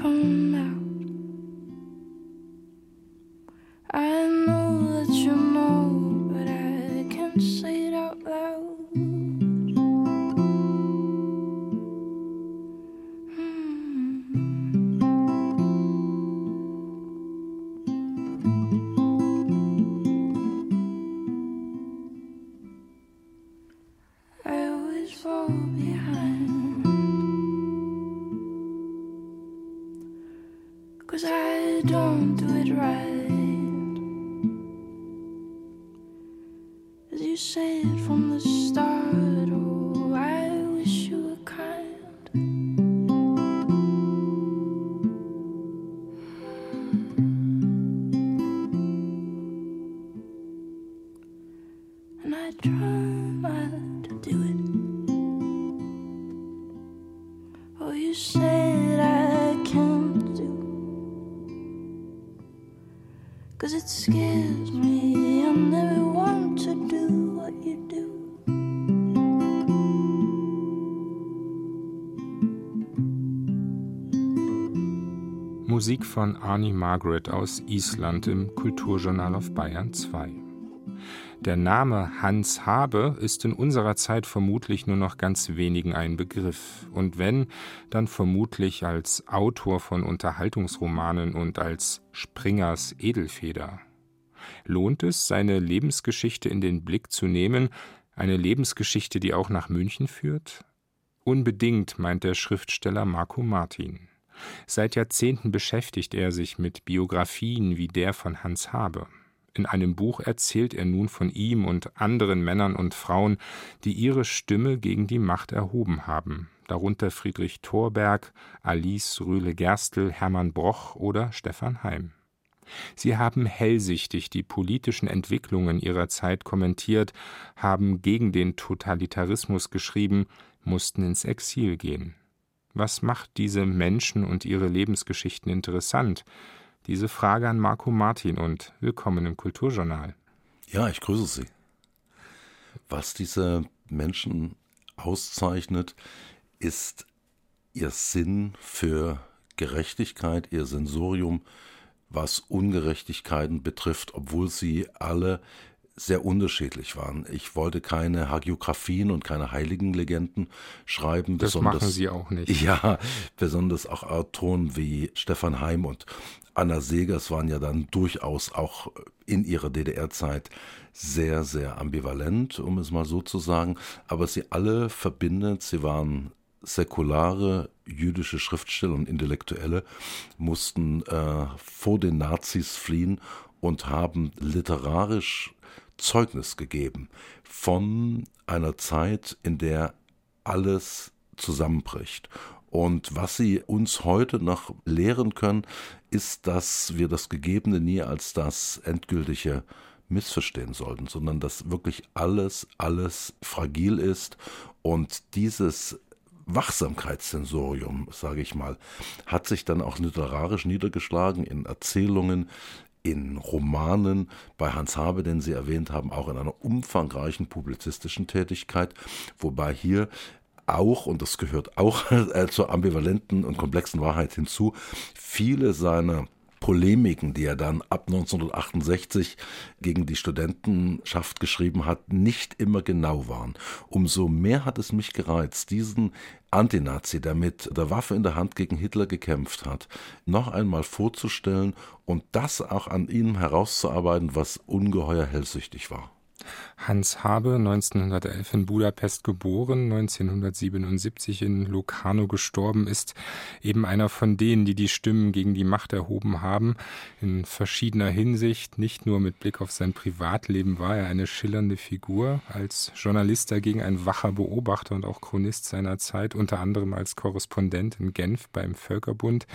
come out. I know that you know, but I can't say. Musik von Arnie Margaret aus Island im Kulturjournal auf Bayern 2. Der Name Hans Habe ist in unserer Zeit vermutlich nur noch ganz wenigen ein Begriff, und wenn, dann vermutlich als Autor von Unterhaltungsromanen und als Springers Edelfeder. Lohnt es, seine Lebensgeschichte in den Blick zu nehmen, eine Lebensgeschichte, die auch nach München führt? Unbedingt, meint der Schriftsteller Marco Martin. Seit Jahrzehnten beschäftigt er sich mit Biografien wie der von Hans Habe. In einem Buch erzählt er nun von ihm und anderen Männern und Frauen, die ihre Stimme gegen die Macht erhoben haben, darunter Friedrich Thorberg, Alice Rühle-Gerstl, Hermann Broch oder Stefan Heim. Sie haben hellsichtig die politischen Entwicklungen ihrer Zeit kommentiert, haben gegen den Totalitarismus geschrieben, mussten ins Exil gehen. Was macht diese Menschen und ihre Lebensgeschichten interessant? Diese Frage an Marco Martin und willkommen im Kulturjournal. Ja, ich grüße Sie. Was diese Menschen auszeichnet, ist ihr Sinn für Gerechtigkeit, ihr Sensorium, was Ungerechtigkeiten betrifft, obwohl sie alle sehr unterschiedlich waren. Ich wollte keine Hagiografien und keine Heiligenlegenden schreiben. Das machen Sie auch nicht. *laughs* Ja, besonders auch Autoren wie Stefan Heim und Anna Segers waren ja dann durchaus auch in ihrer DDR-Zeit sehr, sehr ambivalent, um es mal so zu sagen. Aber sie alle verbindet, sie waren säkulare jüdische Schriftsteller und Intellektuelle, mussten äh, vor den Nazis fliehen und haben literarisch Zeugnis gegeben von einer Zeit, in der alles zusammenbricht. Und was sie uns heute noch lehren können, ist, dass wir das Gegebene nie als das endgültige missverstehen sollten, sondern dass wirklich alles, alles fragil ist und dieses Wachsamkeitssensorium, sage ich mal, hat sich dann auch literarisch niedergeschlagen in Erzählungen, in Romanen, bei Hans Habe, den Sie erwähnt haben, auch in einer umfangreichen publizistischen Tätigkeit, wobei hier auch, und das gehört auch *laughs* zur ambivalenten und komplexen Wahrheit hinzu, viele seiner Polemiken, die er dann ab 1968 gegen die Studentenschaft geschrieben hat, nicht immer genau waren. Umso mehr hat es mich gereizt, diesen Antinazi, der mit der Waffe in der Hand gegen Hitler gekämpft hat, noch einmal vorzustellen und das auch an ihm herauszuarbeiten, was ungeheuer hellsüchtig war. Hans Habe, 1911 in Budapest geboren, 1977 in Locarno gestorben, ist eben einer von denen, die die Stimmen gegen die Macht erhoben haben. In verschiedener Hinsicht, nicht nur mit Blick auf sein Privatleben, war er eine schillernde Figur. Als Journalist dagegen ein wacher Beobachter und auch Chronist seiner Zeit, unter anderem als Korrespondent in Genf beim Völkerbund.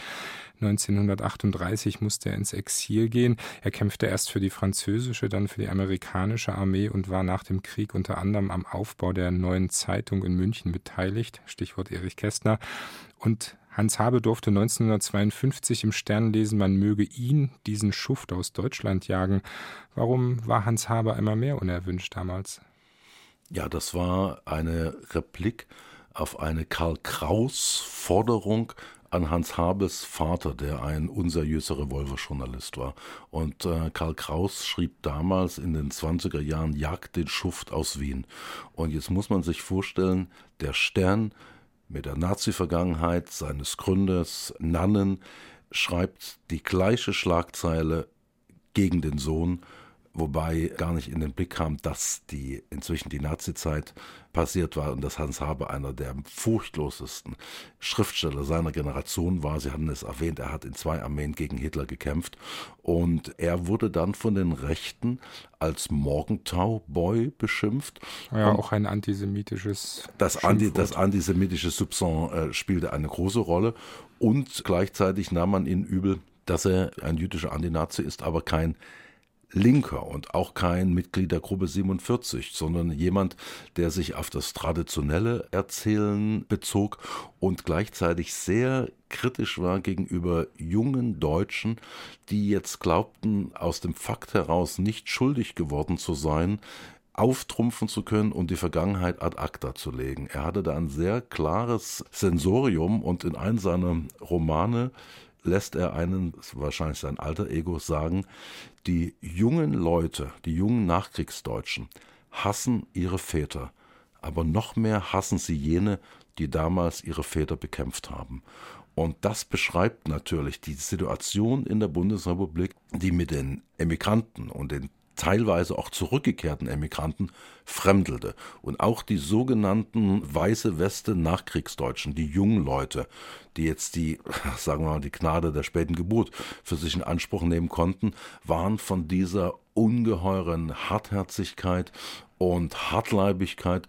1938 musste er ins Exil gehen. Er kämpfte erst für die französische, dann für die amerikanische Armee und war nach dem Krieg unter anderem am Aufbau der neuen Zeitung in München beteiligt. Stichwort Erich Kästner. Und Hans Habe durfte 1952 im Stern lesen, man möge ihn, diesen Schuft aus Deutschland jagen. Warum war Hans Habe einmal mehr unerwünscht damals? Ja, das war eine Replik auf eine Karl Kraus Forderung an Hans Habes Vater, der ein unseriöser Revolverjournalist war. Und äh, Karl Kraus schrieb damals in den 20er Jahren Jagd den Schuft aus Wien. Und jetzt muss man sich vorstellen, der Stern mit der Nazi-Vergangenheit seines Gründers Nannen schreibt die gleiche Schlagzeile gegen den Sohn wobei gar nicht in den Blick kam, dass die inzwischen die Nazizeit passiert war und dass Hans Habe einer der furchtlosesten Schriftsteller seiner Generation war. Sie hatten es erwähnt, er hat in zwei Armeen gegen Hitler gekämpft und er wurde dann von den Rechten als Morgentau-Boy beschimpft. Ja, und auch ein antisemitisches. Das, Anti, das antisemitische Soupçon äh, spielte eine große Rolle und gleichzeitig nahm man ihn übel, dass er ein jüdischer Antinazi ist, aber kein Linker und auch kein Mitglied der Gruppe 47, sondern jemand, der sich auf das traditionelle Erzählen bezog und gleichzeitig sehr kritisch war gegenüber jungen Deutschen, die jetzt glaubten, aus dem Fakt heraus nicht schuldig geworden zu sein, auftrumpfen zu können und die Vergangenheit ad acta zu legen. Er hatte da ein sehr klares Sensorium und in einem seiner Romane lässt er einen, wahrscheinlich sein alter Ego, sagen, die jungen Leute, die jungen Nachkriegsdeutschen hassen ihre Väter, aber noch mehr hassen sie jene, die damals ihre Väter bekämpft haben. Und das beschreibt natürlich die Situation in der Bundesrepublik, die mit den Emigranten und den teilweise auch zurückgekehrten Emigranten fremdelte. Und auch die sogenannten weiße Weste Nachkriegsdeutschen, die jungen Leute, die jetzt die, *laughs* sagen wir mal, die Gnade der späten Geburt für sich in Anspruch nehmen konnten, waren von dieser ungeheuren Hartherzigkeit und Hartleibigkeit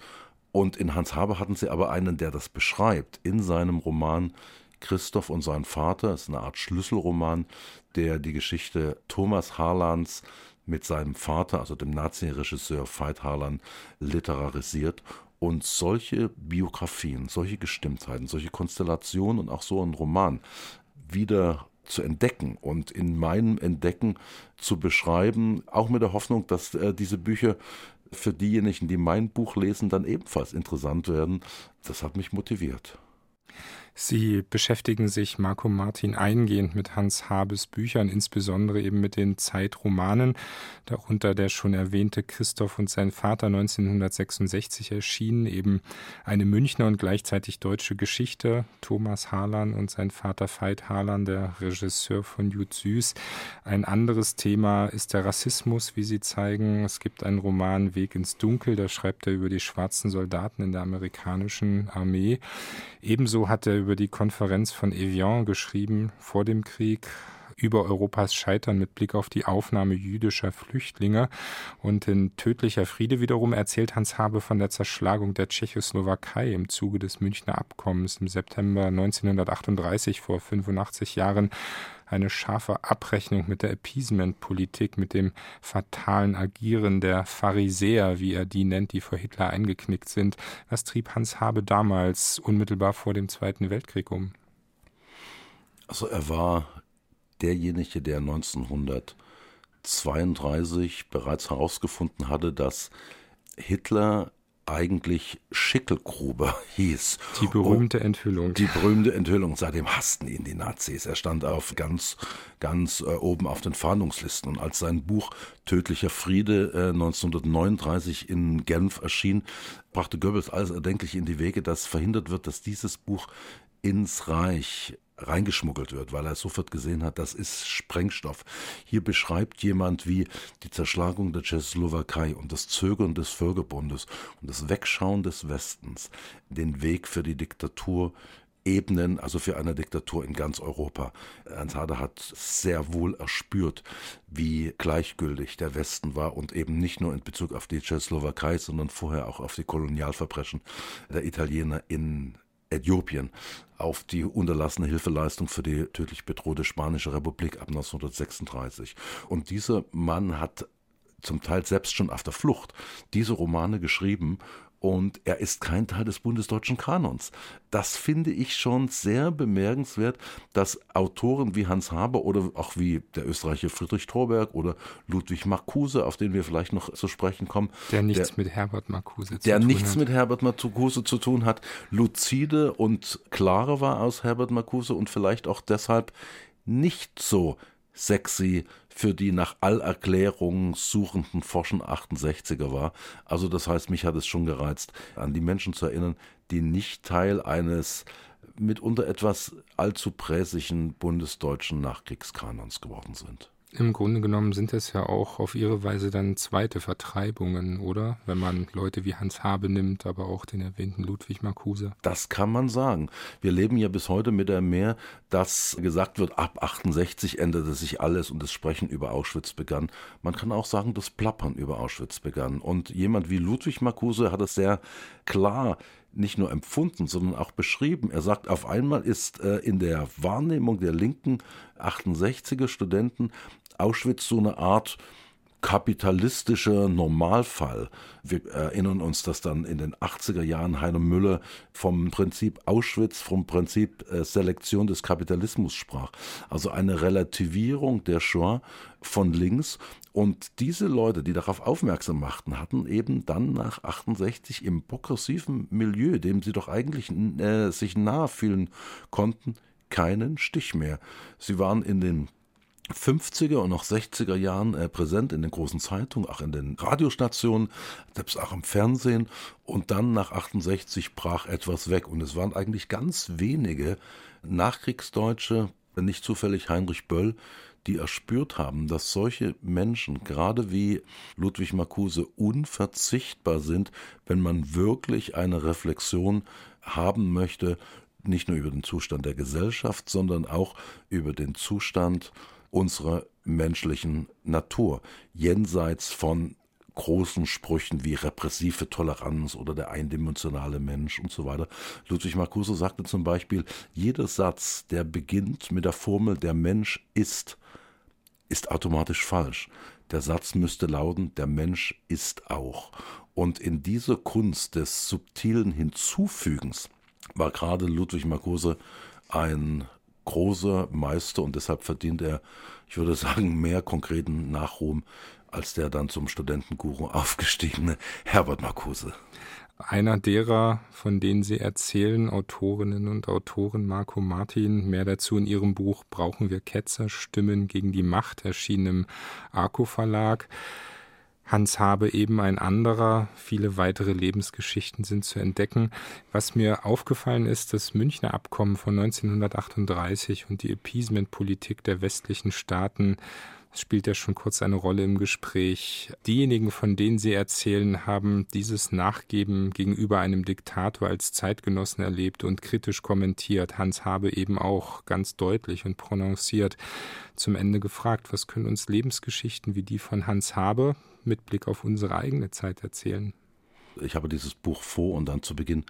und in Hans Haber hatten sie aber einen, der das beschreibt, in seinem Roman Christoph und sein Vater. Das ist eine Art Schlüsselroman, der die Geschichte Thomas Harlans mit seinem Vater, also dem Nazi-Regisseur Veit Harlan, literarisiert. Und solche Biografien, solche Gestimmtheiten, solche Konstellationen und auch so ein Roman wieder zu entdecken und in meinem Entdecken zu beschreiben, auch mit der Hoffnung, dass äh, diese Bücher für diejenigen, die mein Buch lesen, dann ebenfalls interessant werden, das hat mich motiviert. Sie beschäftigen sich, Marco Martin, eingehend mit Hans Habes Büchern, insbesondere eben mit den Zeitromanen, darunter der schon erwähnte Christoph und sein Vater 1966 erschienen, eben eine Münchner und gleichzeitig deutsche Geschichte, Thomas Harlan und sein Vater Veit Harlan, der Regisseur von Jud Süß. Ein anderes Thema ist der Rassismus, wie Sie zeigen. Es gibt einen Roman Weg ins Dunkel, da schreibt er über die schwarzen Soldaten in der amerikanischen Armee. Ebenso hat er über die Konferenz von Evian geschrieben vor dem Krieg über Europas Scheitern mit Blick auf die Aufnahme jüdischer Flüchtlinge. Und in Tödlicher Friede wiederum erzählt Hans Habe von der Zerschlagung der Tschechoslowakei im Zuge des Münchner Abkommens im September 1938 vor 85 Jahren eine scharfe Abrechnung mit der Appeasement-Politik, mit dem fatalen Agieren der Pharisäer, wie er die nennt, die vor Hitler eingeknickt sind. Was trieb Hans Habe damals unmittelbar vor dem Zweiten Weltkrieg um? Also er war derjenige, der 1932 bereits herausgefunden hatte, dass Hitler eigentlich Schickelgruber *laughs* hieß. Die berühmte Enthüllung. Die berühmte Enthüllung. Seitdem hassten ihn die Nazis. Er stand auf ganz, ganz äh, oben auf den Fahndungslisten. Und als sein Buch Tödlicher Friede äh, 1939 in Genf erschien, brachte Goebbels alles Erdenkliche in die Wege, dass verhindert wird, dass dieses Buch ins Reich reingeschmuggelt wird, weil er sofort gesehen hat, das ist Sprengstoff. Hier beschreibt jemand, wie die Zerschlagung der Tschechoslowakei und das Zögern des Völkerbundes und das Wegschauen des Westens den Weg für die Diktatur ebnen, also für eine Diktatur in ganz Europa. Ernst Hader hat sehr wohl erspürt, wie gleichgültig der Westen war und eben nicht nur in Bezug auf die Tschechoslowakei, sondern vorher auch auf die Kolonialverbrechen der Italiener in Äthiopien auf die unterlassene Hilfeleistung für die tödlich bedrohte Spanische Republik ab 1936. Und dieser Mann hat zum Teil selbst schon auf der Flucht diese Romane geschrieben und er ist kein Teil des bundesdeutschen Kanons. Das finde ich schon sehr bemerkenswert, dass Autoren wie Hans Haber oder auch wie der Österreicher Friedrich Thorberg oder Ludwig Marcuse, auf den wir vielleicht noch zu sprechen kommen, der nichts der, mit Herbert Marcuse zu der tun nichts hat. mit Herbert Marcuse zu tun hat, lucide und klare war aus Herbert Marcuse und vielleicht auch deshalb nicht so sexy für die nach Allerklärung suchenden Forschen 68er war. Also das heißt, mich hat es schon gereizt, an die Menschen zu erinnern, die nicht Teil eines mitunter etwas allzu präsigen bundesdeutschen Nachkriegskanons geworden sind. Im Grunde genommen sind es ja auch auf ihre Weise dann zweite Vertreibungen, oder? Wenn man Leute wie Hans Habe nimmt, aber auch den erwähnten Ludwig Marcuse. Das kann man sagen. Wir leben ja bis heute mit der Mehr, dass gesagt wird, ab 68 änderte sich alles und das Sprechen über Auschwitz begann. Man kann auch sagen, das Plappern über Auschwitz begann. Und jemand wie Ludwig Marcuse hat es sehr klar nicht nur empfunden, sondern auch beschrieben. Er sagt, auf einmal ist äh, in der Wahrnehmung der linken 68er Studenten Auschwitz so eine Art kapitalistischer Normalfall. Wir erinnern uns, dass dann in den 80er Jahren Heiner Müller vom Prinzip Auschwitz, vom Prinzip äh, Selektion des Kapitalismus sprach. Also eine Relativierung der Shoah von links. Und diese Leute, die darauf aufmerksam machten, hatten eben dann nach 68 im progressiven Milieu, dem sie doch eigentlich äh, sich nahe fühlen konnten, keinen Stich mehr. Sie waren in den 50er und noch 60er Jahren äh, präsent in den großen Zeitungen, auch in den Radiostationen, selbst auch im Fernsehen. Und dann nach 68 brach etwas weg. Und es waren eigentlich ganz wenige Nachkriegsdeutsche, nicht zufällig Heinrich Böll, die erspürt haben, dass solche Menschen, gerade wie Ludwig Marcuse, unverzichtbar sind, wenn man wirklich eine Reflexion haben möchte, nicht nur über den Zustand der Gesellschaft, sondern auch über den Zustand unserer menschlichen Natur, jenseits von großen Sprüchen wie repressive Toleranz oder der eindimensionale Mensch und so weiter. Ludwig Marcuse sagte zum Beispiel, jeder Satz, der beginnt mit der Formel der Mensch ist, ist automatisch falsch. Der Satz müsste lauten, der Mensch ist auch. Und in dieser Kunst des subtilen Hinzufügens war gerade Ludwig Marcuse ein großer Meister und deshalb verdient er, ich würde sagen, mehr konkreten Nachruhm als der dann zum Studentenguru aufgestiegene Herbert Marcuse. Einer derer, von denen Sie erzählen, Autorinnen und Autoren Marco Martin, mehr dazu in Ihrem Buch Brauchen wir Ketzer, Stimmen gegen die Macht, erschienen im Arco Verlag. Hans Habe eben ein anderer. Viele weitere Lebensgeschichten sind zu entdecken. Was mir aufgefallen ist, das Münchner Abkommen von 1938 und die Appeasement-Politik der westlichen Staaten spielt ja schon kurz eine Rolle im Gespräch. Diejenigen, von denen Sie erzählen, haben dieses Nachgeben gegenüber einem Diktator als Zeitgenossen erlebt und kritisch kommentiert. Hans habe eben auch ganz deutlich und prononciert zum Ende gefragt, was können uns Lebensgeschichten wie die von Hans Habe mit Blick auf unsere eigene Zeit erzählen? Ich habe dieses Buch vor und dann zu Beginn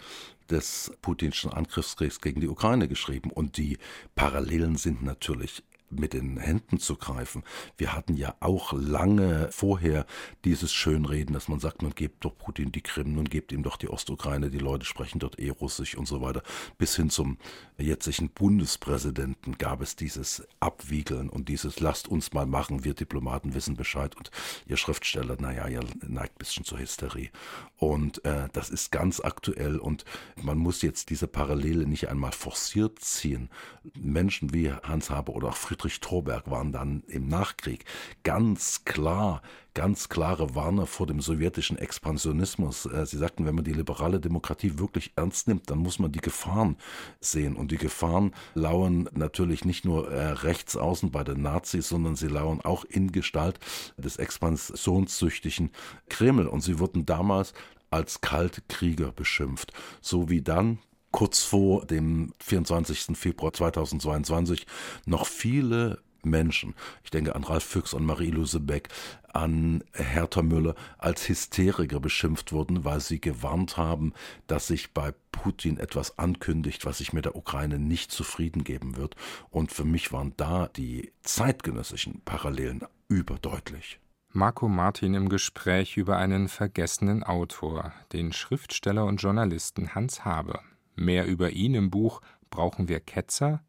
des putinschen Angriffskriegs gegen die Ukraine geschrieben. Und die Parallelen sind natürlich mit den Händen zu greifen. Wir hatten ja auch lange vorher dieses Schönreden, dass man sagt, man gebt doch Putin die Krim, nun gebt ihm doch die Ostukraine, die Leute sprechen dort eh Russisch und so weiter. Bis hin zum jetzigen Bundespräsidenten gab es dieses Abwiegeln und dieses lasst uns mal machen, wir Diplomaten wissen Bescheid und ihr Schriftsteller, naja, ihr neigt ein bisschen zur Hysterie. Und äh, das ist ganz aktuell und man muss jetzt diese Parallele nicht einmal forciert ziehen. Menschen wie Hans Haber oder auch Friedrich Friedrich Thorberg waren dann im Nachkrieg ganz klar, ganz klare Warner vor dem sowjetischen Expansionismus. Äh, sie sagten, wenn man die liberale Demokratie wirklich ernst nimmt, dann muss man die Gefahren sehen. Und die Gefahren lauern natürlich nicht nur äh, rechts außen bei den Nazis, sondern sie lauern auch in Gestalt des expansionssüchtigen Kreml. Und sie wurden damals als Kaltkrieger beschimpft. So wie dann kurz vor dem 24. Februar 2022 noch viele Menschen, ich denke an Ralf Füchs und Marie-Louise Beck, an Hertha Müller, als Hysteriker beschimpft wurden, weil sie gewarnt haben, dass sich bei Putin etwas ankündigt, was sich mit der Ukraine nicht zufrieden geben wird. Und für mich waren da die zeitgenössischen Parallelen überdeutlich. Marco Martin im Gespräch über einen vergessenen Autor, den Schriftsteller und Journalisten Hans Habe. Mehr über ihn im Buch Brauchen wir Ketzer?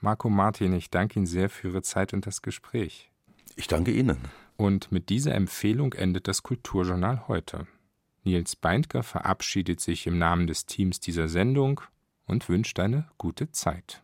Marco Martin, ich danke Ihnen sehr für Ihre Zeit und das Gespräch. Ich danke Ihnen. Und mit dieser Empfehlung endet das Kulturjournal heute. Nils Beindker verabschiedet sich im Namen des Teams dieser Sendung und wünscht eine gute Zeit.